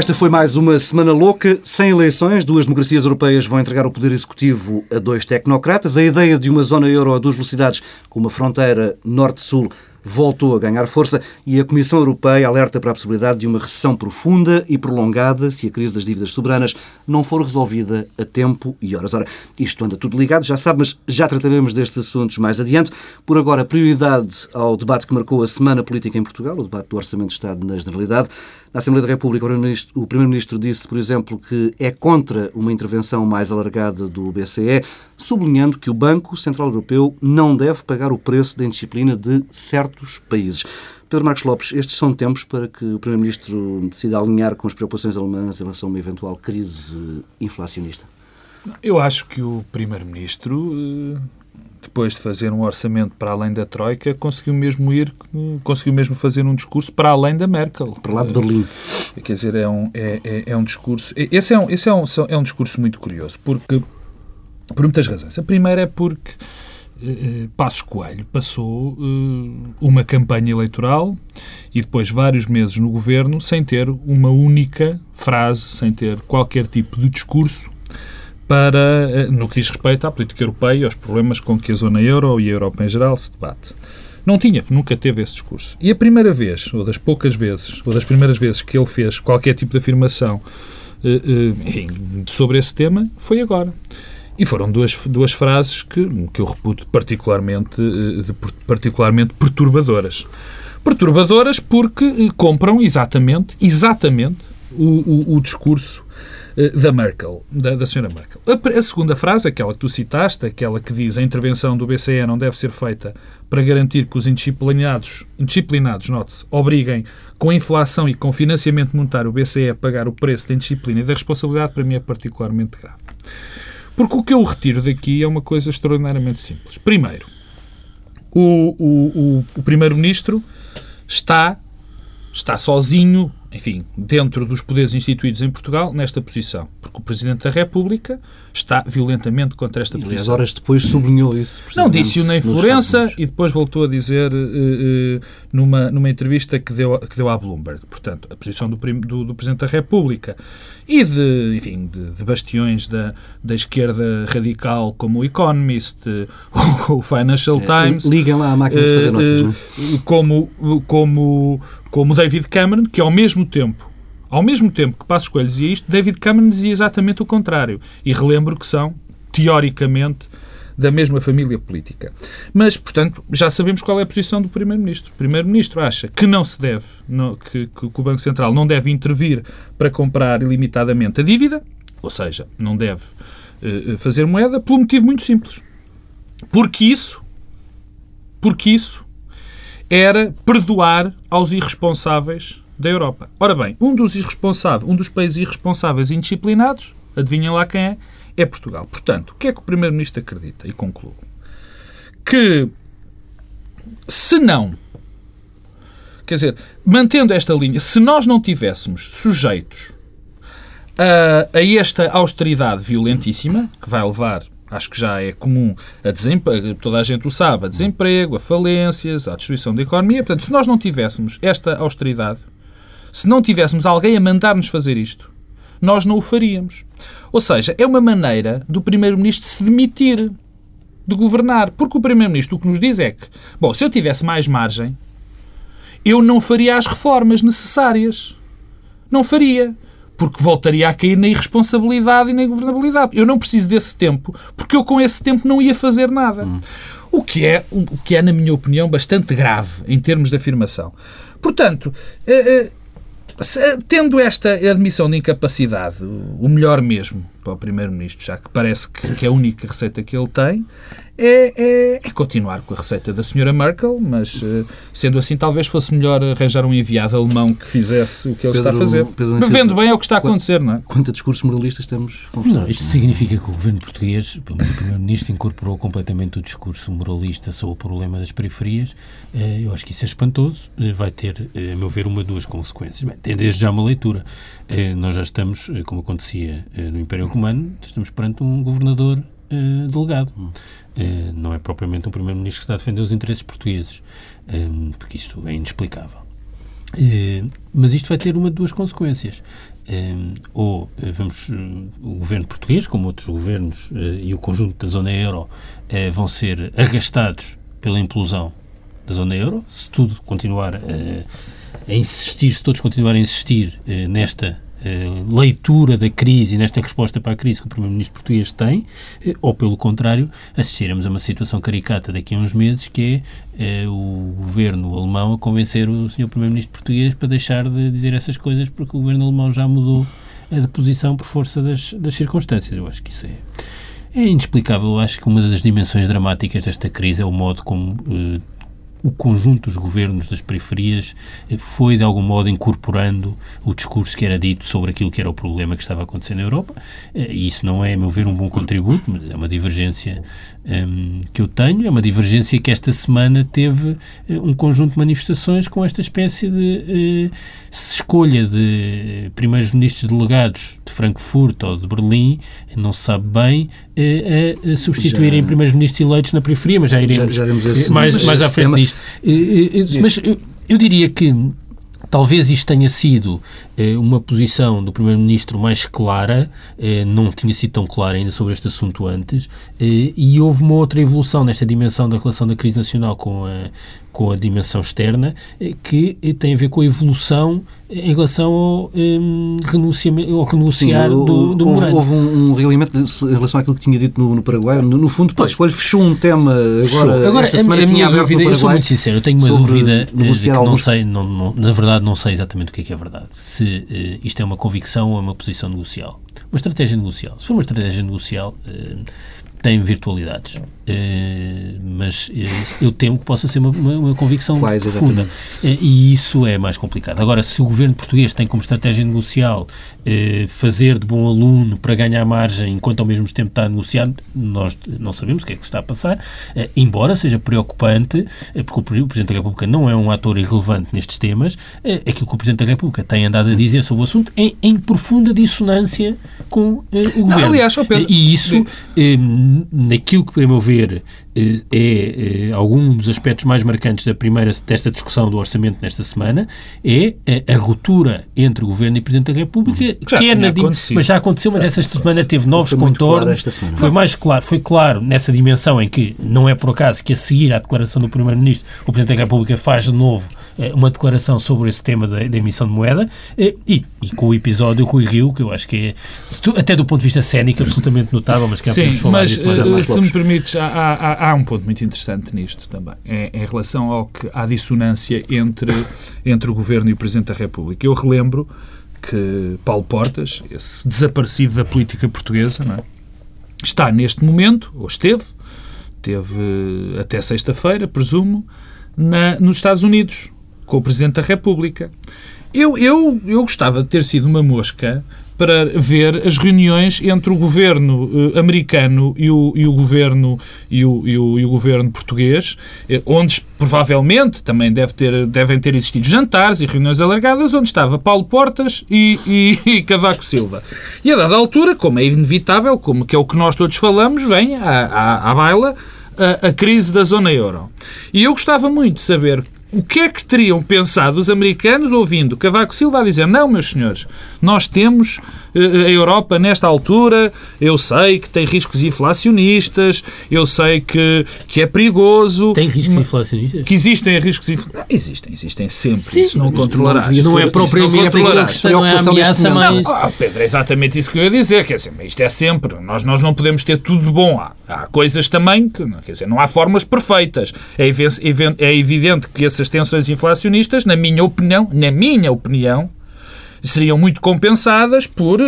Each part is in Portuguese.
Esta foi mais uma semana louca, sem eleições. Duas democracias europeias vão entregar o poder executivo a dois tecnocratas. A ideia de uma zona euro a duas velocidades, com uma fronteira norte-sul, voltou a ganhar força e a Comissão Europeia alerta para a possibilidade de uma recessão profunda e prolongada se a crise das dívidas soberanas não for resolvida a tempo e horas. Ora, isto anda tudo ligado, já sabe, mas já trataremos destes assuntos mais adiante. Por agora, prioridade ao debate que marcou a Semana Política em Portugal, o debate do Orçamento de Estado na Generalidade. Na Assembleia da República, o Primeiro-Ministro disse, por exemplo, que é contra uma intervenção mais alargada do BCE, sublinhando que o Banco Central Europeu não deve pagar o preço da indisciplina de certos países. Pedro Marcos Lopes, estes são tempos para que o Primeiro-Ministro decida alinhar com as preocupações alemãs em relação a uma eventual crise inflacionista? Eu acho que o Primeiro-Ministro eh, depois de fazer um orçamento para além da Troika, conseguiu mesmo ir, conseguiu mesmo fazer um discurso para além da Merkel. Para lá de Berlim. Eh, quer dizer, é um, é, é, é um discurso... Esse, é um, esse é, um, é um discurso muito curioso, porque... Por muitas razões. A primeira é porque eh, Passos Coelho passou uh, uma campanha eleitoral e depois vários meses no governo sem ter uma única frase, sem ter qualquer tipo de discurso para, eh, no que diz respeito à política europeia e aos problemas com que a zona euro e a Europa em geral se debate. Não tinha, nunca teve esse discurso. E a primeira vez, ou das poucas vezes, ou das primeiras vezes que ele fez qualquer tipo de afirmação eh, eh, enfim, sobre esse tema, foi agora. E foram duas, duas frases que, que eu reputo particularmente, particularmente perturbadoras. Perturbadoras porque compram exatamente, exatamente o, o, o discurso da Merkel, da, da senhora Merkel. A, a, segunda frase, aquela que tu citaste, aquela que diz a intervenção do BCE não deve ser feita para garantir que os indisciplinados, indisciplinados note-se, obriguem com a inflação e com financiamento monetário o BCE a pagar o preço da indisciplina e da responsabilidade, para mim é particularmente grave. Porque o que eu retiro daqui é uma coisa extraordinariamente simples. Primeiro, o, o, o, o Primeiro-Ministro está, está sozinho enfim, dentro dos poderes instituídos em Portugal, nesta posição. Porque o Presidente da República está violentamente contra esta e, posição. Aliás, horas depois sublinhou isso. Não, disse-o na Florença e depois voltou a dizer uh, uh, numa, numa entrevista que deu, que deu à Bloomberg. Portanto, a posição do, do, do Presidente da República e de, enfim, de, de, bastiões da, da esquerda radical como o Economist, o Financial é, Times. Liguem lá a máquina de fazer notas, não é? Como, como, como David Cameron, que ao mesmo tempo ao mesmo tempo que Passos Coelho dizia isto, David Cameron dizia exatamente o contrário. E relembro que são, teoricamente, da mesma família política. Mas, portanto, já sabemos qual é a posição do Primeiro-Ministro. O Primeiro-Ministro acha que não se deve, que, que, o Banco Central não deve intervir para comprar ilimitadamente a dívida, ou seja, não deve uh, fazer moeda, por um motivo muito simples. Porque isso, porque isso era perdoar aos irresponsáveis da Europa. Ora bem, um dos irresponsáveis, um dos países irresponsáveis e indisciplinados, adivinhem lá quem é, é Portugal. Portanto, o que é que o Primeiro-Ministro acredita? E concluo. Que se não, quer dizer, mantendo esta linha, se nós não tivéssemos sujeitos a, a esta austeridade violentíssima, que vai levar acho que já é comum a desemprego, toda a gente o sabe, a desemprego, a falências, a destruição da economia. Portanto, se nós não tivéssemos esta austeridade, se não tivéssemos alguém a mandar-nos fazer isto, nós não o faríamos. Ou seja, é uma maneira do Primeiro-Ministro se demitir de governar. Porque o Primeiro-Ministro o que nos diz é que, bom, se eu tivesse mais margem, eu não faria as reformas necessárias. Não faria. Porque voltaria a cair na irresponsabilidade e na governabilidade. Eu não preciso desse tempo, porque eu com esse tempo não ia fazer nada. Hum. O que é, o que é, na minha opinião, bastante grave em termos de afirmação. Portanto, eh, eh, Tendo esta admissão de incapacidade, o melhor mesmo para o Primeiro-Ministro, já que parece que é a única receita que ele tem, é, é, é, continuar com a receita da senhora Merkel, mas eh, sendo assim talvez fosse melhor arranjar um enviado alemão que fizesse o que ele Pedro, está a fazer. Pedro, Vendo bem é o que está a acontecer, não é? Quanto a discursos moralistas temos conversado? Não, isto significa que o governo português, o primeiro-ministro, incorporou completamente o discurso moralista sobre o problema das periferias. Eh, eu acho que isso é espantoso. Eh, vai ter, a meu ver, uma duas consequências. Bem, tem desde já uma leitura. Nós já estamos, como acontecia no Império Romano, estamos perante um governador delegado. Hum. Eh, não é propriamente um Primeiro-Ministro que está a defender os interesses portugueses, eh, porque isto é inexplicável. mas isto vai ter uma de duas consequências. ou vamos, o governo português, como outros governos e o conjunto da zona euro, vão ser arrastados pela implosão da zona euro, se tudo continuar a insistir, se todos continuarem a insistir nesta leitura da crise nesta resposta para a crise que o Primeiro-Ministro português tem, eh, ou pelo contrário, assistiremos a uma situação caricata daqui a uns meses que é eh, o governo alemão a convencer o Sr. Primeiro-Ministro português para deixar de dizer essas coisas porque o governo alemão já mudou a posição por força das, das circunstâncias. Eu acho que isso é. É inexplicável. Eu acho que uma das dimensões dramáticas desta crise é o modo como o conjunto dos governos das periferias eh, foi, de algum modo, incorporando o discurso que era dito sobre aquilo que era o problema que estava acontecendo na Europa. Eh, e isso não é, a meu ver, um bom contributo, mas é uma divergência um, que eu tenho. É uma divergência que esta semana teve uh, um conjunto de manifestações com esta espécie de uh, escolha de primeiros ministros delegados de Frankfurt ou de Berlim, não se sabe bem, uh, a, substituírem já... primeiros ministros eleitos na periferia, mas já iremos, já, já mais, mais à frente disto. Mas eu, eu diria que Talvez isto tenha sido eh, uma posição do Primeiro-Ministro mais clara, eh, não tinha sido tão clara ainda sobre este assunto antes, eh, e houve uma outra evolução nesta dimensão da relação da crise nacional com a, com a dimensão externa, eh, que eh, tem a ver com a evolução em relação ao, um, ao renunciar Sim, do, do houve, houve um, um realimento em relação àquilo que tinha dito no, no Paraguai. No, no fundo, Passos Coelho fechou um tema agora. Agora, esta a, semana a minha dúvida, eu sou muito sincero, eu tenho uma dúvida que não sei, não, não, na verdade não sei exatamente o que é que é verdade. Se uh, isto é uma convicção ou é uma posição negocial. Uma estratégia negocial. Se for uma estratégia negocial, uh, tem virtualidades. Uh, mas uh, eu temo que possa ser uma, uma, uma convicção Quais, profunda. Uh, e isso é mais complicado. Agora, se o governo português tem como estratégia negocial fazer de bom aluno para ganhar margem enquanto ao mesmo tempo está a negociar, nós não sabemos o que é que se está a passar, embora seja preocupante, porque o Presidente da República não é um ator irrelevante nestes temas, aquilo que o Presidente da República tem andado a dizer sobre o assunto é em profunda dissonância com o governo. aliás, Pedro, e isso, naquilo que, a meu ver, ver eh, é, é algum dos aspectos mais marcantes da primeira desta discussão do orçamento nesta semana é a, a ruptura entre o Governo e o Presidente da República, uhum. que é na, mas já aconteceu, mas esta semana teve novos contornos. Claro foi mais claro, foi claro nessa dimensão em que não é por acaso que a seguir à declaração do Primeiro-Ministro o Presidente da República faz de novo eh, uma declaração sobre esse tema da, da emissão de moeda eh, e, e, com o episódio Rui Rio, que eu acho que é, até do ponto de vista cénico, absolutamente notável, mas que Sim, mas, disso, se me permites, há, há, há, um ponto muito interessante nisto também, é, em relação ao que há dissonância entre, entre o Governo e o Presidente da República. Eu relembro que Paulo Portas, esse desaparecido da política portuguesa, é? está neste momento, ou esteve, teve até sexta-feira, presumo, na, nos Estados Unidos, com o Presidente da República. Eu, eu, eu gostava de ter sido uma mosca para ver as reuniões entre o governo eh, americano e o, e o governo e o, e o, e o governo português, eh, onde provavelmente também deve ter, devem ter existido jantares e reuniões alargadas, onde estava Paulo Portas e, e, e Cavaco Silva. E a dada altura, como é inevitável, como que é o que nós todos falamos, vem à, à, à baila a, a crise da zona euro. E eu gostava muito de saber o que é que teriam pensado os americanos ouvindo Cavaco Silva a dizer não, meus senhores, nós temos eh, a Europa nesta altura, eu sei que tem riscos inflacionistas, eu sei que, que é perigoso. Tem riscos inflacionistas? Que existem riscos inflacionistas. Existem, existem sempre. Sim, isso não controlarás. Não, não é propriamente aquilo que está, não é a ameaça mais... Não, oh, Pedro, é exatamente isso que eu ia dizer. Quer dizer, isto é sempre. Nós, nós não podemos ter tudo de bom. Há, há coisas também que, quer dizer, não há formas perfeitas. É, é evidente que essas tensões inflacionistas, na minha opinião, na minha opinião, seriam muito compensadas por,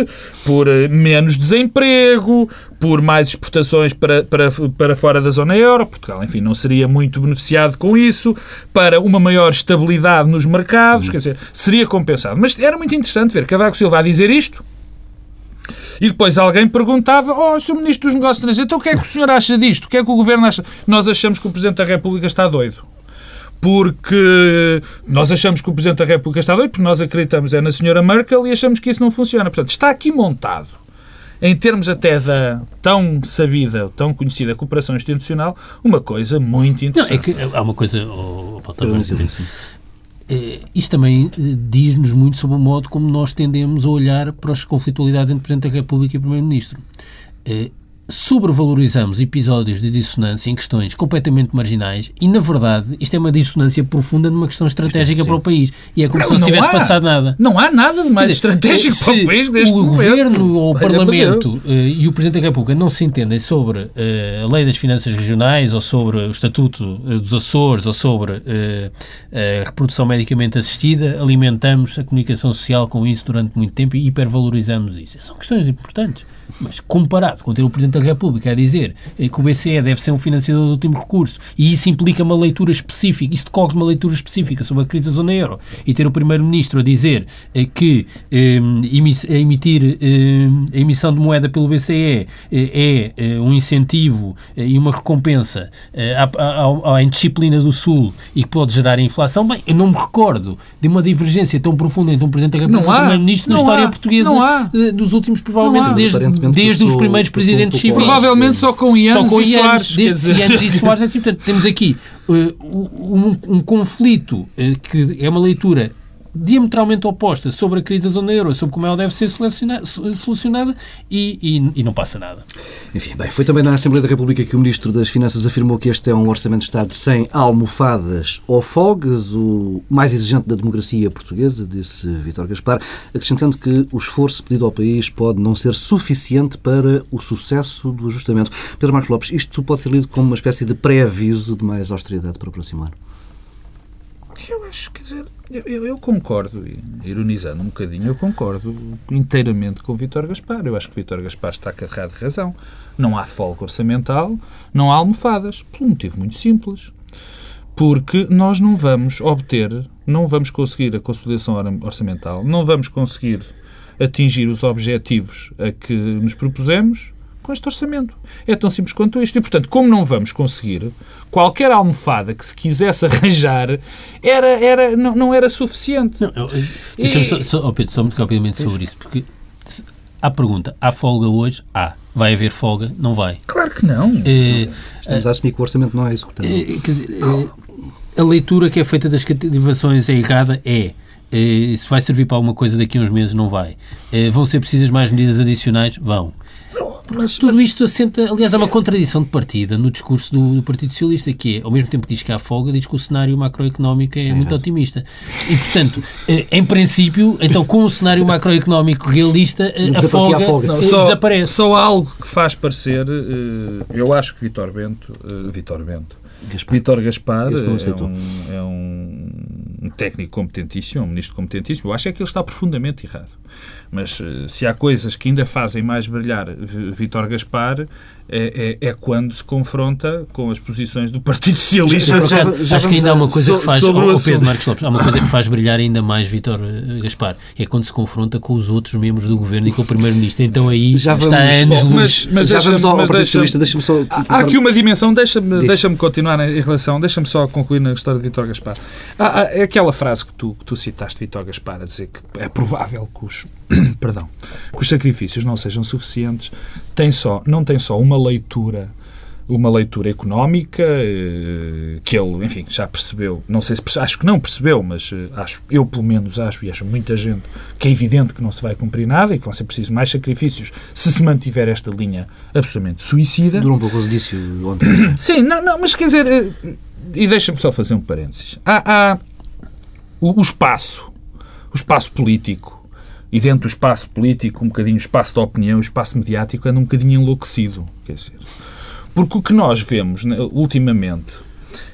por eh, menos desemprego, por mais exportações para, para, para fora da zona euro. Portugal, enfim, não seria muito beneficiado com isso, para uma maior estabilidade nos mercados, quer dizer, seria compensado. Mas era muito interessante ver Cavaco Silva a dizer isto. E depois alguém perguntava, oh, Sr. Ministro dos Negócios Estrangeiros, então o que é que o senhor acha disto? O que é que o Governo acha? Nós achamos que o Presidente da República está doido porque nós achamos que o Presidente da República está doido, porque nós acreditamos é na senhora Merkel e achamos que isso não funciona. Portanto, está aqui montado, em termos até da tão sabida, tão conhecida cooperação institucional, uma coisa muito interessante. Não, é que há uma coisa... Oh, oh, Eh, isto também eh, diz-nos muito sobre o modo como nós tendemos a olhar para as conflitualidades entre o Presidente da República e o Primeiro-Ministro. Eh, sobrevalorizamos episódios de dissonância em questões completamente marginais e, na verdade, isto é uma dissonância profunda numa questão estratégica para o país. E é como Não, se não tivesse há. passado nada. Não há nada de mais dizer, estratégico para o país neste o momento. Governo ou o Parlamento eh, e o Presidente da República não se entendem sobre eh, a lei das finanças regionais ou sobre o Estatuto eh, dos Açores ou sobre a reprodução medicamente assistida, alimentamos a comunicação social com isso durante muito tempo e hipervalorizamos isso. São questões importantes. Mas comparado com ter o Presidente da República a dizer eh, que o BCE deve ser um financiador do último recurso e isso implica uma leitura específica, isso decorre de uma leitura específica sobre a crise da zona euro e ter o Primeiro-Ministro a dizer eh, que eh, emitir eh, a emissão de moeda pelo BCE eh, é eh, um incentivo eh, e uma recompensa eh, à, à, à indisciplina do Sul e que pode gerar inflação, bem, eu não me recordo de uma divergência tão profunda entre um Presidente da República e um. Primeiro-Ministro na história há. portuguesa Não há. dos últimos, provavelmente, Não desde, os primeiros presidentes civis. Provavelmente só com Ianes Só com e Ianes, Soares. desde. Ianes e Soares. é tipo, Portanto, temos aqui eh, um, um conflito eh, que é uma leitura diametralmente oposta sobre a crise da zona euro, sobre como ela deve ser soluciona- solucionada e, e- e não passa nada. Enfim, bem, foi também na Assembleia da República que o Ministro das Finanças afirmou que este é um orçamento de Estado sem almofadas ou folgas, o mais exigente da democracia portuguesa, disse Vítor Gaspar, acrescentando que o esforço pedido ao país pode não ser suficiente para o sucesso do ajustamento. Pedro Marcos Lopes, isto pode ser lido como uma espécie de pré-aviso de mais austeridade para o próximo ano. Eu acho, quer dizer, eu, eu- concordo, ironizando um bocadinho, eu concordo inteiramente com o Vítor Gaspar. Eu acho que o Vítor Gaspar está carregado de razão. Não há folga orçamental, não há almofadas, por um motivo muito simples. Porque nós não vamos obter, não vamos conseguir a consolidação or- orçamental, não vamos conseguir atingir os objetivos a que nos propusemos com este orçamento. É tão simples quanto isto. E, portanto, como não vamos conseguir, qualquer almofada que se quisesse arranjar era, era, não, não era suficiente. Não, eu- só, só, oh Pedro, só muito rapidamente sobre isso, porque se- há pergunta, há folga hoje? Há. Vai haver folga? Não vai. Claro que não. Eh, Estamos a assumir que o orçamento não é executável. Eh, quer dizer, eh, a leitura que é feita das cativações é errada? É. Se vai servir para alguma coisa daqui a uns meses, não vai. Vão ser precisas mais medidas adicionais? Vão. Mas, Tudo isto assenta, aliás, há uma contradição de partida no discurso do, do Partido Socialista, que é, ao mesmo tempo que diz que há folga, diz que o cenário macroeconómico é, muito otimista. E, portanto, eh, em princípio, então, com um cenário macroeconómico realista, eh, a folga, a folga. Não, eh, só, desaparece. só há algo que faz parecer, eu acho que Vitor Bento, Vitor Bento, Gaspar. Vítor Gaspar não é aceitou. um, é um técnico competentíssimo, é um ministro competentíssimo. Eu acho é que ele está profundamente errado. Mas eh, se há coisas que ainda fazem mais brilhar Vítor Gaspar, é, é- é quando se confronta com as posições do Partido Socialista. Já- já- Acho já que vamos ainda há uma coisa so- que faz, o oh, assunto. Pedro Marcos Lopes, há uma coisa que faz brilhar ainda mais Vítor eh, Gaspar, é quando se confronta com os outros membros do governo e com o Primeiro-Ministro. Então aí Já está vamos- a anos Bom, luz. mas- mas Já vamos ao, mas Partido Socialista. Deixa-me só... Há há aqui uma dimensão, deixa-me deixa continuar em relação, deixa-me só concluir na história de Vítor Gaspar. Há, há- é aquela frase que tu, que tu citaste, Vítor Gaspar, a dizer que é provável que os, perdão, que os sacrifícios não sejam suficientes, tem só, não tem só uma leitura uma leitura económica eh, que ele, enfim, já percebeu, não sei se acho que não percebeu, mas eh, acho, eu pelo menos acho e acho muita gente que é evidente que não se vai cumprir nada e que vão ser precisos mais sacrifícios se se mantiver esta linha absolutamente suicida. Durou um pouco disse ontem. Sim, não, não, mas quer dizer, eh, e deixa-me só fazer um parênteses. Há, há o, o espaço, o espaço político, e dentro do espaço político, um bocadinho o espaço da opinião, o espaço mediático anda um bocadinho enlouquecido. Quer dizer, porque o que nós vemos né, ultimamente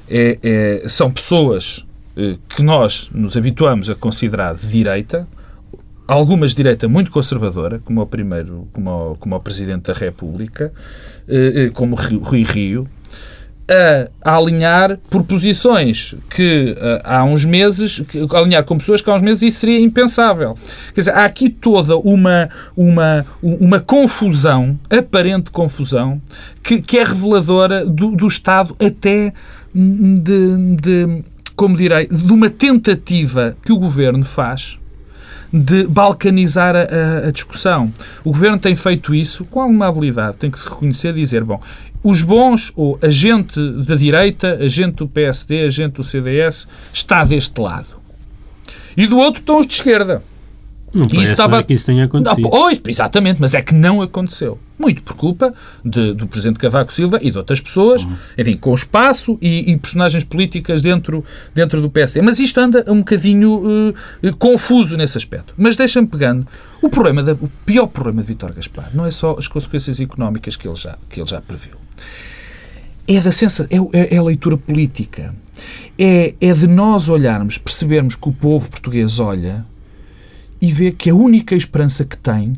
é, é- são pessoas eh, que nós nos habituamos a considerar de direita, algumas de direita muito conservadora, como o primeiro, como o, como o Presidente da República, eh, eh, como Rui Rio, a, alinhar por posições que eh, há uns meses, que, alinhar com pessoas que há uns meses isso seria impensável. Quer dizer, há aqui toda uma, uma, uma confusão, aparente confusão, que, que é reveladora do, do estado até de, de, como direi, de uma tentativa que o governo faz de balcanizar a, a- discussão. O governo tem feito isso com alguma habilidade, tem que se reconhecer e dizer, bom, os bons, ou a gente da direita, a gente do PSD, a gente do CDS, está deste lado. E do outro estão os de esquerda. Não isso estava- que isso tenha acontecido. Não, pois, exatamente, mas é que não aconteceu. Muito por culpa de- do Presidente Cavaco Silva e de outras pessoas, enfim, com espaço e, e personagens políticas dentro, dentro do PSD. Mas isto anda um bocadinho eh, confuso nesse aspecto. Mas deixa-me pegando. O, problema da- o pior problema de Vítor Gaspar não é só as consequências económicas que ele já, que ele já previu. É, da sensa, é, é- é a leitura política. É, é de nós olharmos, percebermos que o povo português olha e vê que a única esperança que tem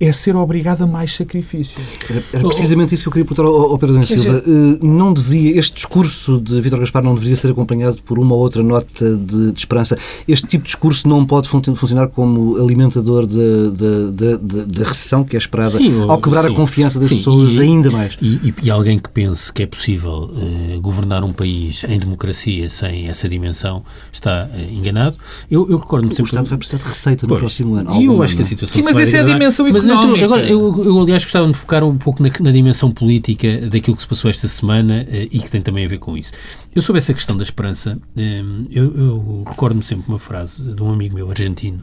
é ser obrigado a mais sacrifícios. Era, era precisamente isso que eu queria perguntar ao, ao Pedro Quer Silva. Eh, não devia, este discurso de Vítor Gaspar não deveria ser acompanhado por uma ou outra nota de, de esperança. Este tipo de discurso não pode fun- funcionar como alimentador da, recessão que é esperada Sim, ao quebrar sim. a confiança das Sim, pessoas e- ainda mais. E, e- e alguém que pense que é possível eh, governar um país em democracia sem essa dimensão está eh, enganado. Eu, eu recordo-me O sempre. Estado vai precisar de receita no Pois. próximo ano. E eu acho que a é? situação Sim, mas essa é a dimensão Mas, então, económica. agora, eu, eu, aliás, gostava de focar um pouco na, na dimensão política daquilo que se passou esta semana eh, e que tem também a ver com isso. Eu, sobre essa questão da esperança, eh, eu, eu recordo-me sempre uma frase de um amigo meu argentino,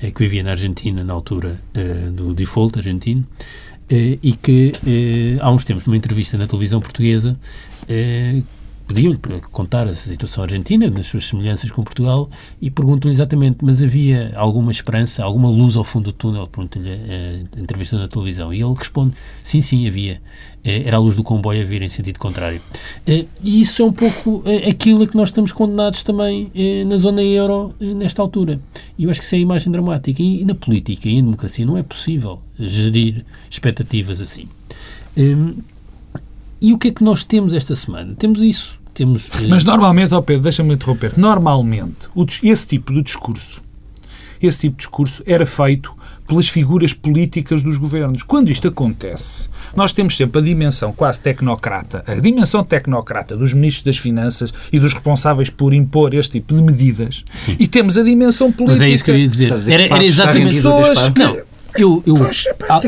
eh, que vivia na Argentina na altura do default argentino, e que há uns tempos, numa entrevista na televisão portuguesa, pediam-lhe para contar a situação argentina, nas suas semelhanças com Portugal, e perguntam-lhe exatamente, mas havia alguma esperança, alguma luz ao fundo do túnel? Perguntam-lhe eh, a entrevista na televisão. E ele responde, sim, sim, havia. Eh, Era a luz do comboio a vir em sentido contrário. Eh, E isso é um pouco aquilo a que nós estamos condenados também na zona euro nesta altura. E eu acho que isso é a imagem dramática. E na política e em democracia não é possível gerir expectativas assim. Hum, E o que é que nós temos esta semana? Temos isso. Temos, eh, Mas normalmente, ó Pedro, deixa-me interromper, normalmente esse tipo de discurso, esse tipo de discurso era feito pelas figuras políticas dos governos. Quando isto acontece, nós temos sempre a dimensão quase tecnocrata, a dimensão tecnocrata dos ministros das Finanças e dos responsáveis por impor este tipo de medidas, e temos a dimensão política. Mas é isso que eu ia dizer. Era, que era exatamente. Pessoas que- Não, eu, eu,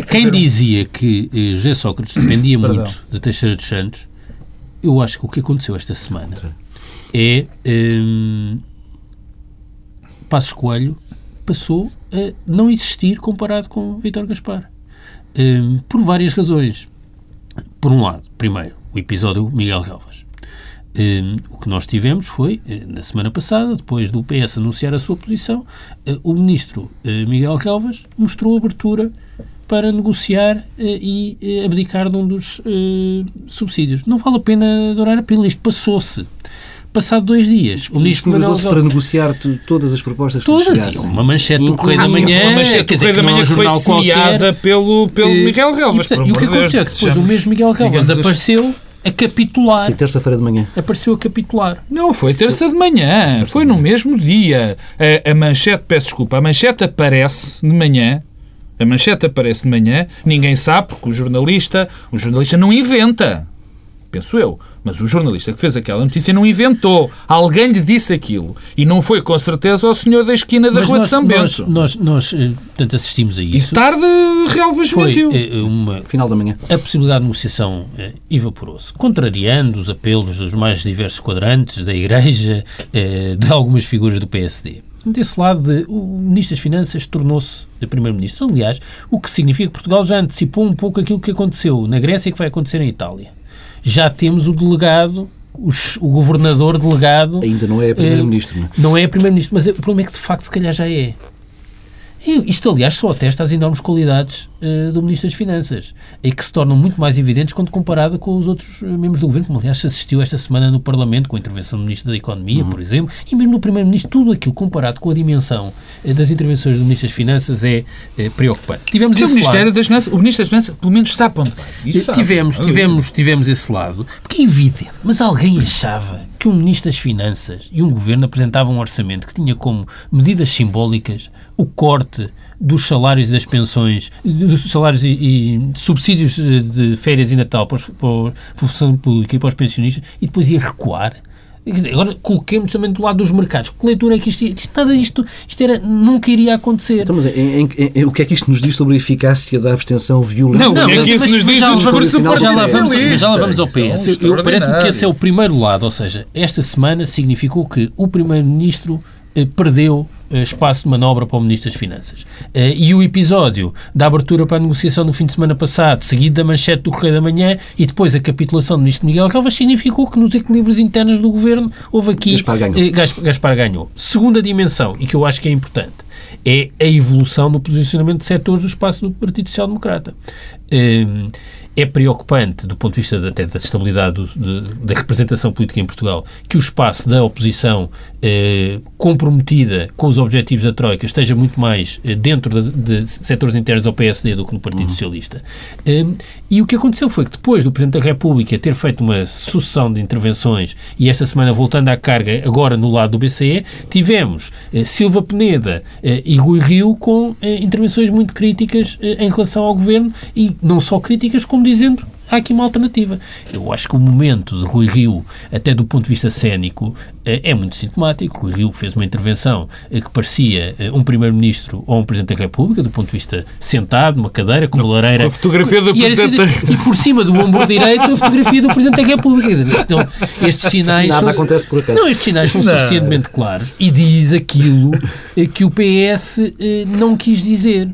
quem um- dizia que eh, José Sócrates dependia muito de Teixeira dos Santos, eu acho que o que aconteceu esta semana é hum, Passos Coelho passou a não existir comparado com Vítor Gaspar. Hum, por várias razões. Por um lado, primeiro, o episódio Miguel Galvas. Hum, o que nós tivemos foi, eh, na semana passada, depois do PS anunciar a sua posição, eh, o ministro eh, Miguel Galvas mostrou abertura para negociar eh, e eh, abdicar de um dos eh, subsídios. Não vale a pena dourar a pílula, isto passou-se. Passado dois dias, o ministro Manuel Disponibilizou-se para negociar todas as propostas que Todas, chegassem. e houve uma manchete do Correio da Manhã, uma manchete do Correio da que é Manhã um que foi semeada pelo, pelo Miguel Relvas. E, e o que aconteceu é que depois o mesmo Miguel Galvas digamos as- apareceu a capitular. Sim, terça-feira de manhã. Apareceu a capitular. Não, foi terça de manhã. Foi no mesmo dia. A, a manchete, peço desculpa, a manchete aparece de manhã. A manchete aparece de manhã. Ninguém sabe, porque o jornalista, o jornalista não inventa. Penso eu. Mas o jornalista que fez aquela notícia não inventou. Alguém lhe disse aquilo. E não foi, com certeza, ao senhor da esquina da Mas Rua nós, de São nós, Bento. nós, nós, eh, portanto, assistimos a E isso. tarde, Relvas Foi mentiu. eh, uma Final da manhã. a possibilidade de negociação eh, evaporou-se, contrariando os apelos dos mais diversos quadrantes da Igreja, eh, de algumas figuras do PSD. Desse lado, de- o Ministro das Finanças tornou-se Primeiro-Ministro. Aliás, o que significa que Portugal já antecipou um pouco aquilo que aconteceu na Grécia e que vai acontecer em Itália. Já temos o delegado, os- o governador delegado. Ainda não é Primeiro-Ministro, não é? Não é Primeiro-Ministro, mas o problema é que de facto se calhar já é. E isto, aliás, só atesta as enormes qualidades eh, do Ministro das Finanças e que se tornam muito mais evidentes quando comparado com os outros eh, membros do Governo, como aliás se assistiu esta semana no Parlamento com a intervenção do Ministro da Economia, por exemplo, e mesmo no Primeiro-Ministro, tudo aquilo comparado com a dimensão eh, das intervenções do Ministro das Finanças é eh, preocupante. Tivemos Mas o esse lado. Ministério das Finanças, o Ministro das Finanças, pelo menos, sabe onde vai. Tivemos, tivemos, tivemos esse lado, porque é evidente, mas alguém achava que um Ministro das Finanças e um Governo apresentavam um orçamento que tinha como medidas simbólicas o corte dos salários e das pensões, dos salários e, e subsídios de férias e Natal para, os, a profissão pública e para os pensionistas e depois ia recuar. Dizer, Agora coloquemos também do lado dos mercados. Que leitura é que isto, isto, nada disto, isto era, nunca iria acontecer. Então, mas em- em- em- o que é que isto nos diz sobre a eficácia da abstenção violenta? Não, o que é que isso mas- nos diz já- já lá vamos, mas já lá vamos ao é PS. Eu- Parece-me que esse é o primeiro lado, ou seja, esta semana significou que o Primeiro-Ministro eh, perdeu espaço de manobra para o Ministro das Finanças. Eh, e o episódio da abertura para a negociação no fim de semana passado, seguido da manchete do Correio da Manhã e depois a capitulação do Ministro Miguel Galvas, significou que nos equilíbrios internos do Governo houve aqui... Gaspar ganhou. eh, Gaspar, Gaspar ganhou. Segunda dimensão, e que eu acho que é importante, é a evolução no posicionamento de setores do espaço do Partido Social Democrata. Hum, é preocupante, do ponto de vista da- até da estabilidade do- de- da representação política em Portugal, que o espaço da oposição eh, comprometida com os objetivos da Troika esteja muito mais eh, dentro de, de setores internos ao PSD do que no Partido Socialista. Hum, e o que aconteceu foi que depois do Presidente da República ter feito uma sucessão de intervenções e esta semana voltando à carga agora no lado do BCE, tivemos eh, Silva Peneda eh, e Rui Rio com eh, intervenções muito críticas eh, em relação ao Governo e não só críticas, como dizendo há aqui uma alternativa. Eu acho que o momento de Rui Rio, até do ponto de vista cénico, eh, é muito sintomático. Rui Rio fez uma intervenção eh, que parecia eh, um Primeiro-Ministro ou um Presidente da República, do ponto de vista sentado, numa cadeira, com uma lareira. a fotografia do E, Presidente assim, e por cima do ombro direito a fotografia do Presidente da República. Quer dizer, não- estes sinais Nada são, acontece por acaso. Não, estes sinais são Não. suficientemente claros e diz aquilo que o PS não quis dizer.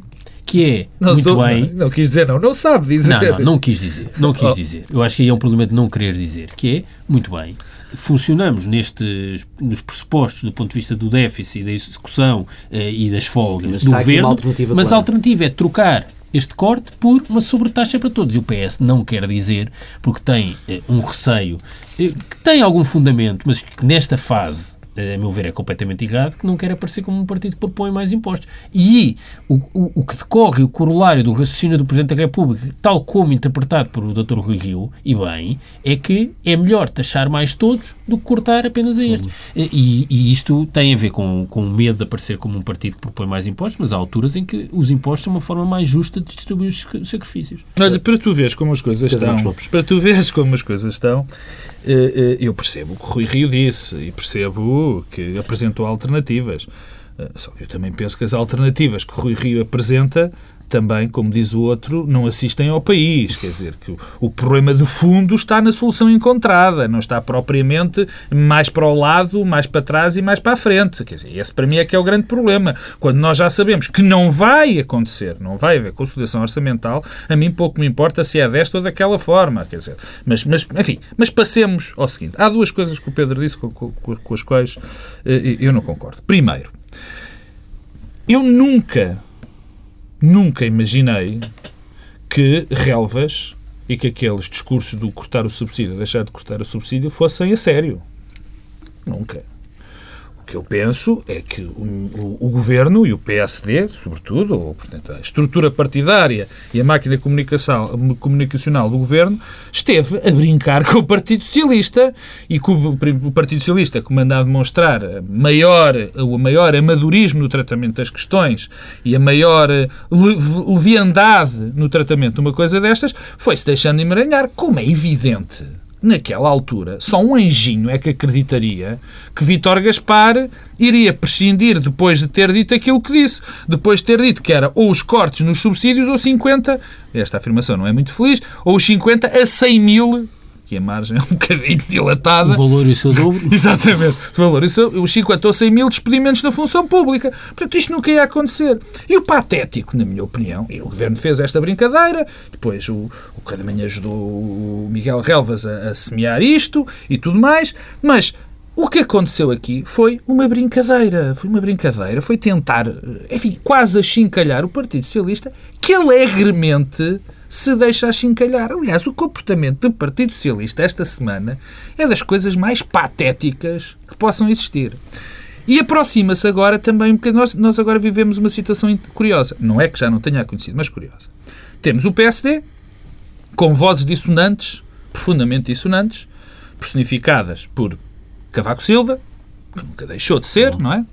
Que é, Não, muito estou- bem, Não, não quis dizer, não. Não sabe dizer. não, não, não quis dizer. Não quis Oh. dizer. Eu acho que aí é um problema de não querer dizer, que é, muito bem, funcionamos nestes, nos pressupostos do ponto de vista do déficit, da execução eh, e das folgas Mas do governo, alternativa mas a alternativa é trocar este corte por uma sobretaxa para todos. E o PS não quer dizer, porque tem eh, um receio eh, que tem algum fundamento, mas que nesta fase a meu ver, é completamente errado, que não quer aparecer como um partido que propõe mais impostos. E o, o, o que decorre, o corolário do raciocínio do Presidente da República, tal como interpretado por o Dr. Rui Rio, e bem, é que é melhor taxar mais todos do que cortar apenas a este. E, e isto tem a ver com, com o medo de aparecer como um partido que propõe mais impostos, mas há alturas em que os impostos são uma forma mais justa de distribuir os sac- sacrifícios. Olha, para tu veres como as coisas estão, para tu veres como as coisas estão, eu percebo o que Rui Rio disse e percebo que apresentou alternativas. Eh, Só que eu também penso que as alternativas que Rui Rio apresenta também, como diz o outro, não assistem ao país. Quer dizer, que o, problema de fundo está na solução encontrada, não está propriamente mais para o lado, mais para trás e mais para a frente. Quer dizer, esse para mim é que é o grande problema. Quando nós já sabemos que não vai acontecer, não vai haver consolidação orçamental, a mim pouco me importa se é desta ou daquela forma. Quer dizer, mas, mas enfim, mas passemos ao seguinte. Há duas coisas que o Pedro disse com, com- com as quais eh, eu não concordo. Primeiro, eu nunca nunca imaginei que relvas e que aqueles discursos do cortar o subsídio, deixar de cortar o subsídio, fossem a sério. Nunca. Que eu penso é que o, o- o Governo e o PSD, sobretudo, ou, portanto, a estrutura partidária e a máquina comunicação- comunicacional do Governo, esteve a brincar com o Partido Socialista e que o, o Partido Socialista, como anda a demonstrar maior, o maior amadorismo no tratamento das questões e a maior le- leviandade no tratamento de uma coisa destas, foi-se deixando emaranhar, como é evidente naquela altura, só um anjinho é que acreditaria que Vítor Gaspar iria prescindir depois de ter dito aquilo que disse. Depois de ter dito que era ou os cortes nos subsídios ou 50, esta afirmação não é muito feliz, ou os 50 a 100 mil, que a margem é um bocadinho dilatada. O valor e o seu dobro. Exatamente. O valor, isso, os 50 ou 100 mil despedimentos na função pública. Portanto, isto nunca ia acontecer. E o patético, na minha opinião, e o Governo fez esta brincadeira, depois o, o Cada Manhã ajudou o Miguel Relvas a, a semear isto e tudo mais, mas o que aconteceu aqui foi uma brincadeira. Foi uma brincadeira. Foi tentar, eh, enfim, quase achincalhar o Partido Socialista, que alegremente se deixa achincalhar. Aliás, o comportamento do Partido Socialista esta semana é das coisas mais patéticas que possam existir. E aproxima-se agora também, porque nós, nós agora vivemos uma situação curiosa. Não é que já não tenha acontecido, mas curiosa. Temos o PSD, com vozes dissonantes, profundamente dissonantes, personificadas por Cavaco Silva, que nunca deixou de ser, não é?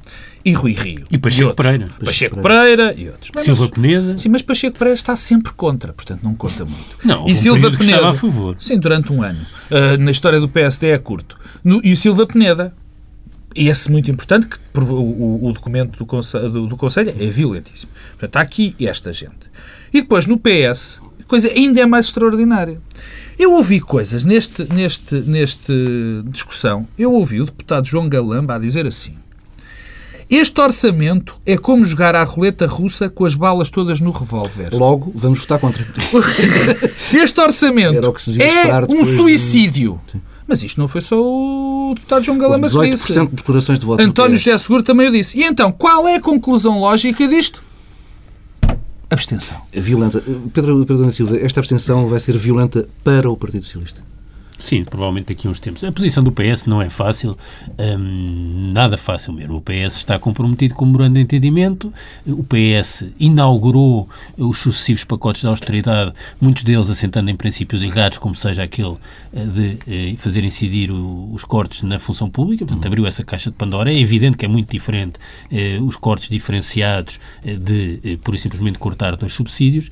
E Rui Rio. E Pacheco outros. Pereira. Pacheco Pereira e outros. Mas- Silva Peneda. Sim, mas Pacheco Pereira está sempre contra, portanto não conta muito. Não, e Silva Peneda, estava a favor. Sim, durante um ano. Ah, na história do PSD é curto. No- e o Silva Peneda, e esse muito importante, que o, o- documento do Conselho, do, do Conselho é violentíssimo. Portanto, está aqui esta gente. E depois no PS, coisa ainda é mais extraordinária. Eu ouvi coisas neste, neste, neste discussão. Eu ouvi o deputado João Galamba a dizer assim: Este orçamento é como jogar à roleta russa com as balas todas no revólver. Logo, vamos votar contra. Este orçamento é um depois de- suicídio. Mas isto não foi só o deputado João Galamba que disse. 18% de declarações de voto. António. José Seguro também o disse. E então, qual é a conclusão lógica disto? Abstenção. Violenta. Pedro, Pedro Silva, esta abstenção vai ser violenta para o Partido Socialista. Sim, provavelmente daqui a uns tempos. A posição do PS não é fácil, hum, nada fácil mesmo. O PS está comprometido com o memorando de entendimento, o PS inaugurou os sucessivos pacotes de austeridade, muitos deles assentando em princípios errados, como seja aquele eh, de eh, fazer incidir os cortes na função pública, portanto abriu essa caixa de Pandora. É evidente que é muito diferente eh, os cortes diferenciados de, e simplesmente, cortar dois subsídios,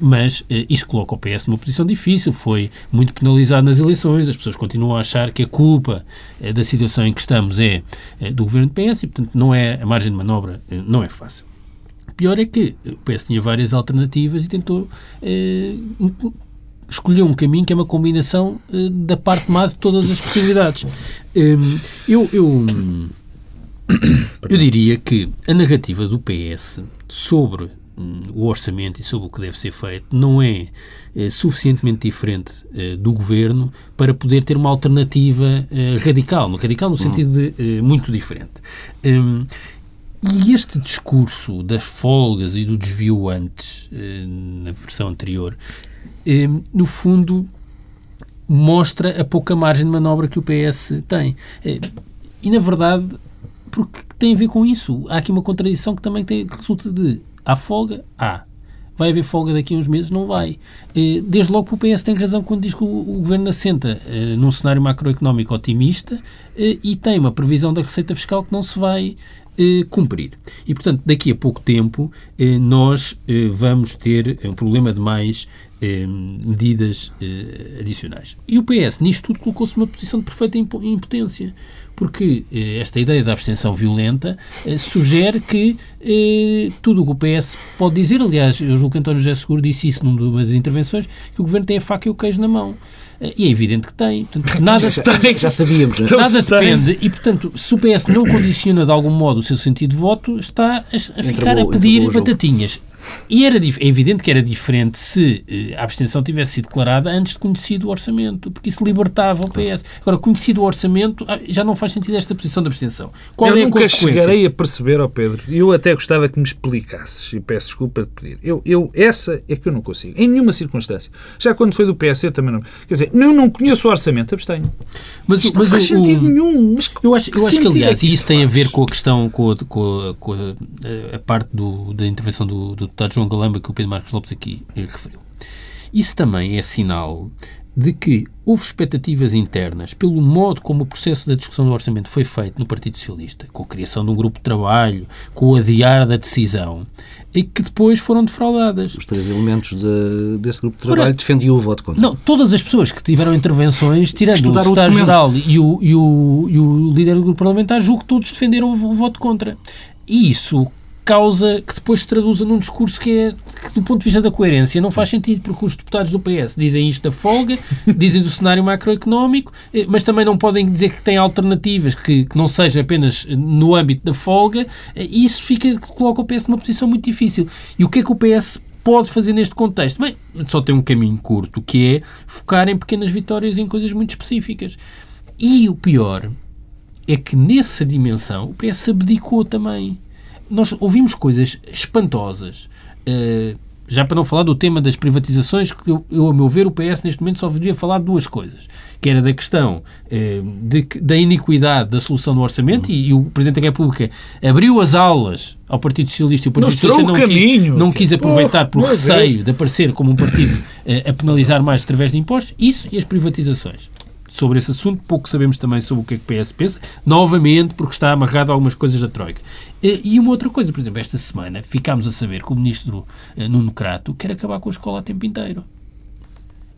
mas isto coloca o PS numa posição difícil, foi muito penalizado nas eleições, as pessoas continuam a achar que a culpa eh, da situação em que estamos é eh, do governo do PS e, portanto, não é, a margem de manobra eh, não é fácil. Pior é que o PS tinha várias alternativas e tentou eh, um- escolheu um caminho que é uma combinação eh, da parte má de todas as possibilidades. Hum, eu, eu, eu diria que a narrativa do PS sobre o orçamento e sobre o que deve ser feito não é eh, suficientemente diferente eh, do governo para poder ter uma alternativa eh, radical, radical no sentido de muito diferente. Hum, e este discurso das folgas e do desvio antes, na versão anterior, eh, no fundo mostra a pouca margem de manobra que o PS tem. E, na verdade, porque tem a ver com isso. Há aqui uma contradição que também tem, que resulta de há folga? Há. Vai haver folga daqui a uns meses? Não vai. Eh, Desde logo o PS tem razão quando diz que o, Governo assenta eh, num cenário macroeconómico otimista eh, e tem uma previsão da receita fiscal que não se vai cumprir. E, portanto, daqui a pouco tempo nós vamos ter um problema de mais eh, medidas eh, adicionais. E o PS, nisto tudo, colocou-se numa posição de perfeita impo- impotência, porque eh, esta ideia da abstenção violenta eh, sugere que eh, tudo o que o PS pode dizer, aliás, eu julgo que António José Seguro disse isso numa das intervenções, que o Governo tem a faca e o queijo na mão. Eh, E é evidente que tem. Portanto, nada Já, já sabíamos, né? Nada depende. E, portanto, se o PS não condiciona de algum modo o seu sentido de voto, está a, a ficar a pedir batatinhas. E era, é evidente que era diferente se eh, a abstenção tivesse sido declarada antes de conhecido o orçamento, porque isso libertava o PS. Agora, conhecido o orçamento, ah, já não faz sentido esta posição de abstenção. Qual eu é a nunca consequência? chegarei a perceber, ó Pedro, eu até gostava que me explicasses, e peço desculpa de pedir. Eu, eu, essa é que eu não consigo, em nenhuma circunstância. Já quando foi do PS, eu também não. Quer dizer, eu não conheço o orçamento, abstenho. Mas, Isto mas não faz o- o- sentido nenhum. Mas Eu acho, eu acho que, é aliás, e isso tem a ver com a questão, com a, com a- com a- a parte do- da intervenção do, do deputado João Galamba que o Pedro Marcos Lopes aqui eh, referiu. Isso também é sinal de que houve expectativas internas pelo modo como o processo da discussão do orçamento foi feito no Partido Socialista, com a criação de um grupo de trabalho, com o adiar da decisão, e que depois foram defraudadas. Os três elementos de- desse grupo de trabalho Ora, defendiam o voto contra. Não, todas as pessoas que tiveram intervenções, tirando o Estudaram o secretário-geral e o, e, o, e o líder do grupo parlamentar, julgo que todos defenderam o, o voto contra. E isso causa que depois se traduza num discurso que é, que do ponto de vista da coerência, não faz sentido, porque os deputados do PS dizem isto da folga, dizem do cenário macroeconómico, eh, mas também não podem dizer que têm alternativas que, que não seja apenas no âmbito da folga, eh, e isso fica, coloca o PS numa posição muito difícil. E o que é que o PS pode fazer neste contexto? Bem, só tem um caminho curto, que é focar em pequenas vitórias em coisas muito específicas. E o pior é que nessa dimensão o PS abdicou também. Nós ouvimos coisas espantosas. eh, já para não falar do tema das privatizações, que eu, eu, a meu ver, o PS neste momento só deveria falar de duas coisas. Que era da questão eh, de da iniquidade da solução do orçamento, e, e o Presidente da República abriu as aulas ao Partido Socialista e o Partido Mostrou Socialista não quis, caminho. não quis aproveitar por Oh, meu receio de aparecer como um partido eh, a penalizar mais através de impostos. Isso e as privatizações sobre esse assunto. Pouco sabemos também sobre o que é que o PS pensa, novamente porque está amarrado a algumas coisas da Troika. Eh, E uma outra coisa, por exemplo, esta semana ficámos a saber que o ministro eh, Nuno Crato quer acabar com a escola a tempo inteiro.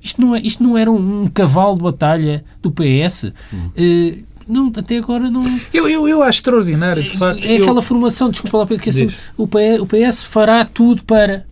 Isto não, é, isto não era um, um cavalo de batalha do PS? Eh, não, até agora não. Eu, eu, eu acho extraordinário, de facto. É eu- aquela formação, desculpa lá, Pedro, que assim, o, PS, o PS fará tudo para.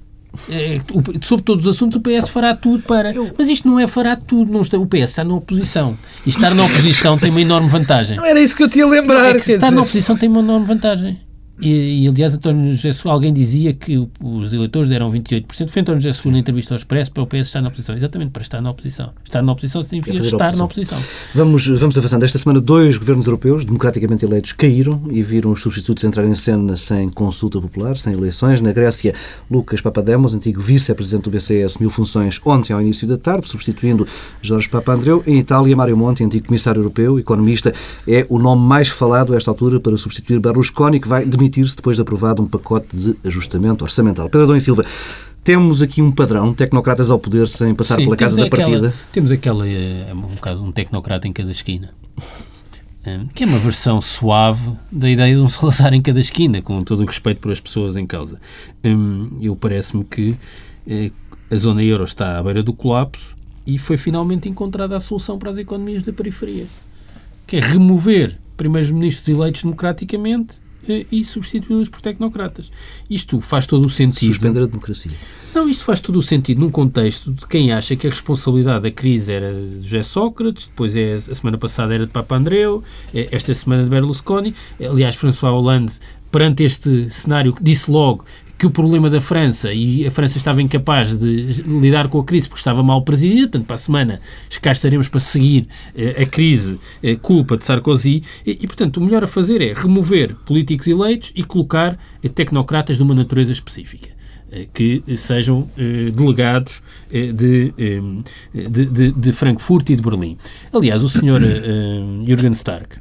O- sobre todos os assuntos, o PS fará tudo para. Mas isto não é fará tudo. Não está, o PS está na oposição. E estar na oposição tem uma enorme vantagem. Não era isso que eu ia É lembrar. quer estar dizer. na oposição tem uma enorme vantagem. E, e, aliás, António José Seguro, alguém dizia que os eleitores deram 28%. Foi António José Seguro na entrevista ao Expresso para o PS estar na oposição. Exatamente, para estar na oposição. Estar na oposição significa estar oposição. na oposição. Vamos, vamos avançando. Esta semana, dois governos europeus, democraticamente eleitos, caíram e viram os substitutos entrar em cena sem consulta popular, sem eleições. Na Grécia, Lucas Papademos, antigo vice-presidente do BCE, assumiu funções ontem ao início da tarde, substituindo Jorge Papandreou. Em Itália, Mário Monti, antigo comissário europeu, economista, é o nome mais falado a esta altura para substituir Berlusconi, que vai demitir-se depois de aprovado um pacote de ajustamento orçamental. Pedro Adão e Silva, temos aqui um padrão, tecnocratas ao poder sem passar Sim, pela casa da aquela, partida. Temos aquela, eh, um bocado, um tecnocrata em cada esquina. Eh, que é uma versão suave da ideia de um Salazar em cada esquina, com todo o respeito por as pessoas em causa. Hum, eu parece-me que eh, a zona euro está à beira do colapso e foi finalmente encontrada a solução para as economias da periferia, que é remover primeiros ministros eleitos democraticamente e substituí-los por tecnocratas. Isto faz todo o sentido. Suspender a democracia. Não, isto faz todo o sentido num contexto de quem acha que a responsabilidade da crise era de José Sócrates, depois é, a semana passada era de Papa Andreu, é, esta semana de Berlusconi. Aliás, François Hollande, perante este cenário, disse logo que o problema da França e a França estava incapaz de lidar com a crise porque estava mal presidida, portanto, para a semana cá estaremos para seguir eh, a crise, eh, culpa de Sarkozy, e, e, portanto, o melhor a fazer é remover políticos eleitos e colocar eh, tecnocratas de uma natureza específica que sejam delegados de, de, de, de, Frankfurt e de Berlim. Aliás, o senhor Jürgen Stark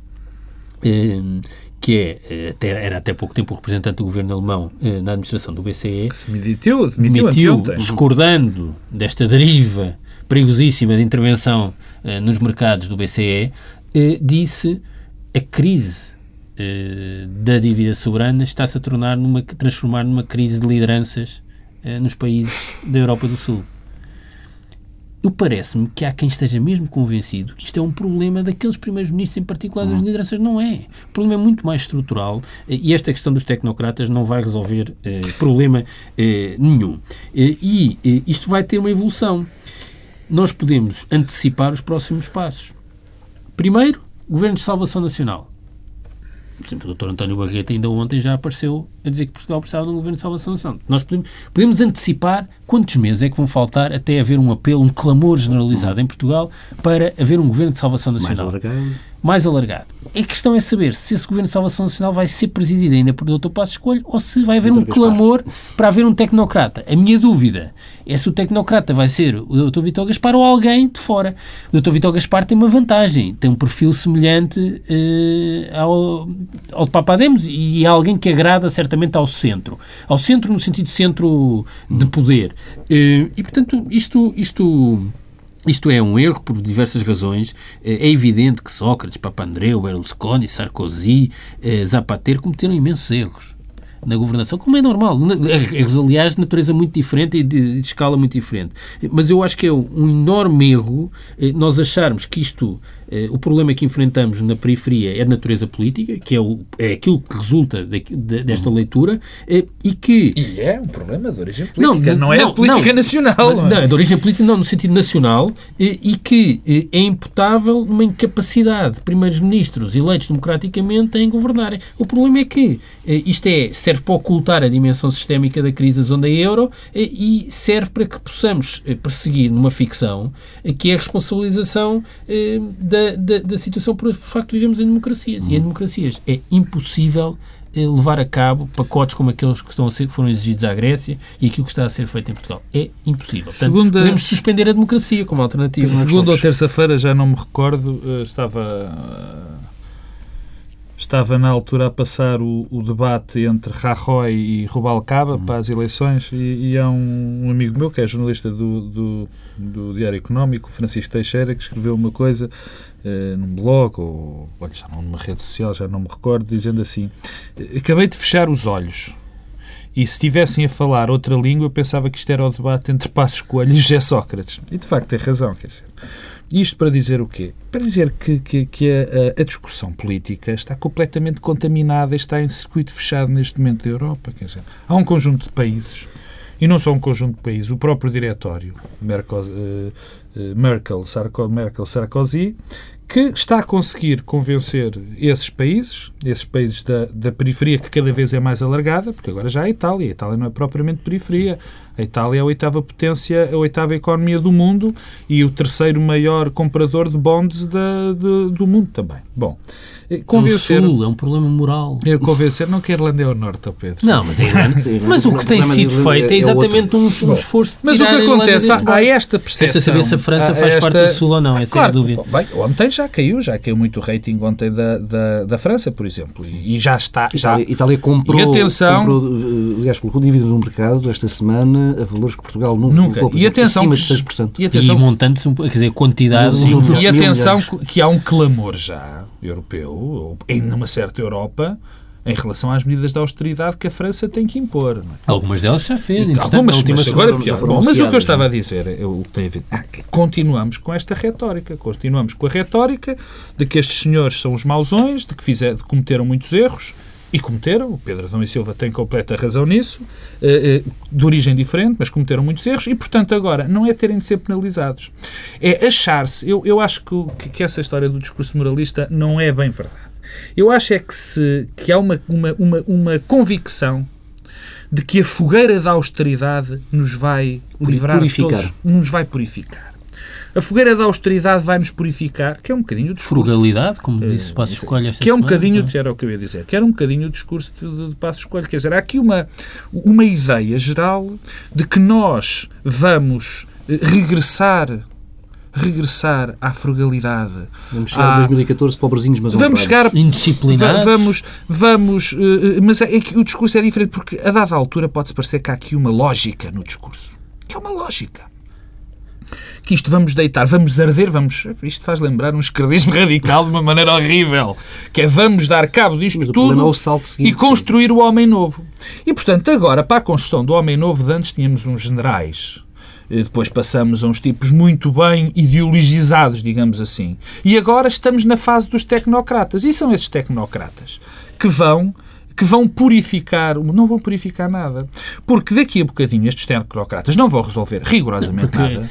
que é, eh, até, era até pouco tempo o representante do governo alemão eh, na administração do BCE, que se demitiu, demitiu, discordando desta deriva perigosíssima de intervenção eh, nos mercados do BCE, eh, disse a crise eh, da dívida soberana está-se a tornar numa, transformar numa crise de lideranças eh, nos países da Europa do Sul eu parece-me que há quem esteja mesmo convencido que isto é um problema daqueles primeiros ministros, em particular das hum. lideranças. Não é. O problema é muito mais estrutural e esta questão dos tecnocratas não vai resolver eh, problema eh, nenhum. Eh, e eh, isto vai ter uma evolução. Nós podemos antecipar os próximos passos. Primeiro, Governo de Salvação Nacional. Por exemplo, o Dr. António Barreto ainda ontem já apareceu a dizer que Portugal precisava de um governo de salvação nacional. Nós podemos, podemos antecipar quantos meses é que vão faltar até haver um apelo, um clamor generalizado em Portugal para haver um governo de salvação nacional. Mais. Mais alargado. A questão é saber se esse governo de salvação nacional vai ser presidido ainda por Dr. Passos Escolho ou se vai haver um clamor para haver um tecnocrata. A minha dúvida é se o tecnocrata vai ser o Dr. Vitor Gaspar ou alguém de fora. O Dr. Vitor Gaspar tem uma vantagem, tem um perfil semelhante eh, ao, ao de Papademos e é alguém que agrada certamente ao centro. Ao centro no sentido de centro de poder. Eh, e, portanto, isto... isto isto é um erro por diversas razões. Eh, é evidente que Sócrates, Papandreou, Berlusconi, Sarkozy, Zapatero cometeram imensos erros na governação, como é normal. Erros, aliás, de natureza muito diferente e de, escala muito diferente. Mas eu acho que é um enorme erro eh, nós acharmos que isto, eh, o problema que enfrentamos na periferia é de natureza política, que é, o, é aquilo que resulta de, de, desta leitura, eh, e que... E é um problema de origem política, não, não é não, política não, nacional. Não, não, é de origem política não, no sentido nacional, e que é imputável uma incapacidade de primeiros ministros eleitos democraticamente em governarem. O problema é que isto é serve para ocultar a dimensão sistémica da crise da zona euro eh, e serve para que possamos eh, perseguir numa ficção eh, que é a responsabilização da, da, da situação por facto vivemos em democracias. E em democracias é impossível levar a cabo pacotes como aqueles que estão a ser, foram exigidos à Grécia e aquilo que está a ser feito em Portugal. É impossível. Portanto, Segunda, podemos suspender a democracia como alternativa. Segunda ou terça-feira, já não me recordo, estava estava na altura a passar o, o debate entre Rajoy e Rubalcaba uhum. para as eleições e, e há um, um, amigo meu que é jornalista do, do, do, Diário Económico, Francisco Teixeira, que escreveu uma coisa uh, num blog ou olha, já numa rede social, já não me recordo, dizendo assim acabei de fechar os olhos e se estivessem a falar outra língua, eu pensava que isto era o debate entre Passos Coelho e José Sócrates. E de facto tem razão, quer dizer. Isto para dizer o quê? Para dizer que, que, que a, a, discussão política está completamente contaminada está em circuito fechado neste momento da Europa. Quer dizer, há um conjunto de países, e não só um conjunto de países, o próprio diretório Merkel, uh, Merkel, Merkel Sarkozy, que está a conseguir convencer esses países, esses países da, da periferia que cada vez é mais alargada, porque agora já é a Itália, a Itália não é propriamente periferia, a Itália é a oitava potência, a oitava economia do mundo e o terceiro maior comprador de bonds da, de, do mundo também. Bom, convencer... É o sul, é um problema moral. É convencer, não que a Irlanda é o norte, Pedro. Não, mas, é, mas o que tem sido feito é, é exatamente um, um esforço de Mas o que acontece, há esta percepção... Resta saber se a França faz esta... parte do sul ou não, essa claro, é a dúvida. Bem, ontem já caiu, já caiu muito o rating ontem da, da, da França, por exemplo, e, já está... Já... Itália, Itália comprou, e atenção, comprou, eh, aliás, colocou dívida no mercado esta semana a valores que Portugal nunca, nunca. colocou, e atenção, acima de 6%. E, atenção, e montantes, quer dizer, quantidade... E atenção que há um clamor já europeu, ou em uma certa Europa, em relação às medidas de austeridade que a França tem que impor. É? Algumas delas já fez. Algumas, mas agora é pior. Bom, mas o que eu estava a dizer, o que tem a ver, ah, continuamos com esta retórica. Continuamos com a retórica de que estes senhores são os mausões, de que fizer, de cometeram muitos erros, e cometeram, o Pedro Adão e Silva tem completa razão nisso, eh, eh, de origem diferente, mas cometeram muitos erros, e, portanto, agora, não é terem de ser penalizados. É achar-se, eu, eu acho que, que essa história do discurso moralista não é bem verdade. Eu acho é que, se, que há uma, uma, uma, uma convicção de que a fogueira da austeridade nos vai livrar purificar. todos, nos vai purificar. A fogueira da austeridade vai-nos purificar, que é um bocadinho o discurso. Frugalidade, como eh, disse Passos Escolha Que é um bocadinho, é? era o que eu ia dizer, que era um bocadinho o discurso de, de Passos Escolha. Quer dizer, há aqui uma, uma ideia geral de que nós vamos eh, regressar regressar à frugalidade. Vamos chegar a 2014 pobrezinhos, mas vamos chegar indisciplinados. Vamos, vamos, uh, mas é, é que o discurso é diferente porque a dada altura pode-se parecer que há aqui uma lógica no discurso, que é uma lógica. Que isto vamos deitar, vamos arder, vamos. Isto faz lembrar um esquerdismo radical de uma maneira horrível. Que é vamos dar cabo disto mas tudo é e construir o homem novo. E portanto, agora, para a construção do homem novo, de antes tínhamos uns generais depois passamos a uns tipos muito bem ideologizados, digamos assim. E agora estamos na fase dos tecnocratas. E são esses tecnocratas que vão que vão purificar, não vão purificar nada. Porque daqui a bocadinho estes tecnocratas não vão resolver rigorosamente Porque... nada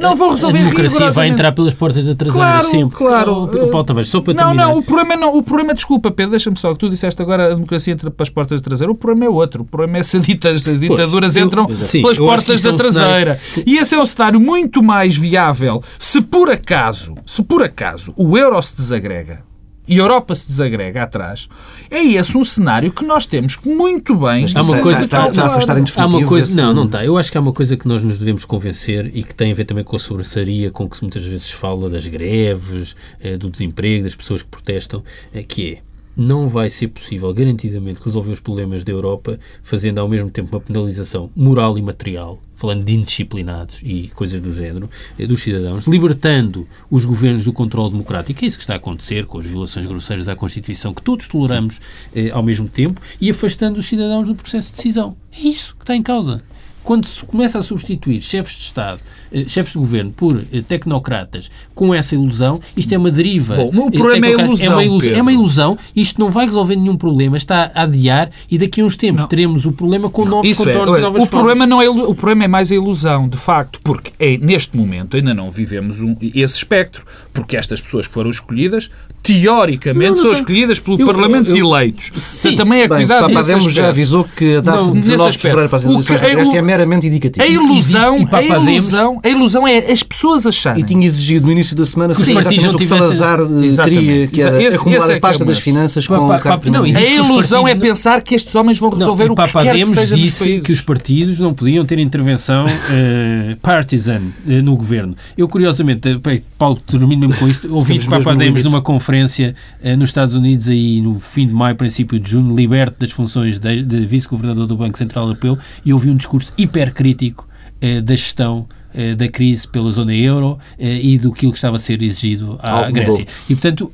não vou resolver A democracia vai entrar pelas portas da traseira claro, sempre. Claro, o, Paulo Tavares, só para não, terminar. Não, o problema não, o problema, desculpa, Pedro, deixa-me só, que tu disseste agora a democracia entra pelas portas da traseira. O problema é outro. O problema é se as ditaduras pois, entram eu, sim, pelas portas da é um traseira. Cenário... E esse é um cenário muito mais viável se por acaso, se por acaso o euro se desagrega e a Europa se desagrega atrás, é esse um cenário que nós temos muito bem. Mas há uma coisa está, está, está a afastar em há uma coisa, Não, não está. Eu acho que há uma coisa que nós nos devemos convencer e que tem a ver também com a sobressaria com que muitas vezes fala das greves, eh, do desemprego, das pessoas que protestam, eh, que é não vai ser possível garantidamente resolver os problemas da Europa fazendo ao mesmo tempo uma penalização moral e material falando de indisciplinados e coisas do género, eh, dos cidadãos, libertando os governos do controle democrático, é isso que está a acontecer com as violações grosseiras à Constituição, que todos toleramos eh, ao mesmo tempo, e afastando os cidadãos do processo de decisão. É isso que está em causa quando se começa a substituir chefes de Estado, eh, chefes de governo por eh, tecnocratas com essa ilusão, isto é uma deriva. Bom, o problema é, ilusão, é, uma ilusão, é uma ilusão. Isto não vai resolver nenhum problema, está a adiar e daqui a uns tempos não. teremos o problema com novos Isso é, contornos é, novas o problema não é O problema é mais a ilusão, de facto, porque é, neste momento ainda não vivemos um, esse espectro, porque estas pessoas que foram escolhidas, teoricamente, não, não são tem... escolhidas por eu, parlamentos eu, eu, eleitos. Sim. também é cuidado Bem, Papademos já avisou que a data de 19 de fevereiro para as eleições da Grécia é meramente indicativo. A ilusão, e, a, ilusão, a ilusão é as pessoas acharem. E tinha exigido no início da semana que, não tivessem... Salazar eh, queria, que era esse, acumular esse é a pasta é das finanças com pa, pa, não, A ilusão é pensar que estes homens vão resolver não, o que quer que seja disse que os partidos não podiam ter intervenção uh, partisan uh, no governo. Eu, curiosamente, Paulo, termino mesmo com isto, ouvi Papademos numa conferência uh, nos Estados Unidos aí no fim de maio, princípio de junho, liberto das funções de, de vice-governador do Banco Central Europeu e ouvi um discurso hipercrítico eh, da gestão eh, da crise pela zona euro eh, e do que estava a ser exigido à Algo Grécia. Mudou. E, portanto,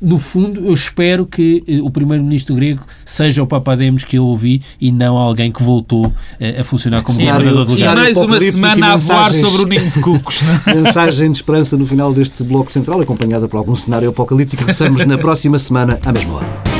no fundo, eu espero que o primeiro-ministro grego seja o Papademos que eu ouvi e não alguém que voltou a funcionar como governador do lugar. E mais uma semana a voar sobre o ninho de cucos. É? Mensagem de esperança no final deste bloco central, acompanhada por algum cenário apocalíptico. Começamos na próxima semana, à mesma hora.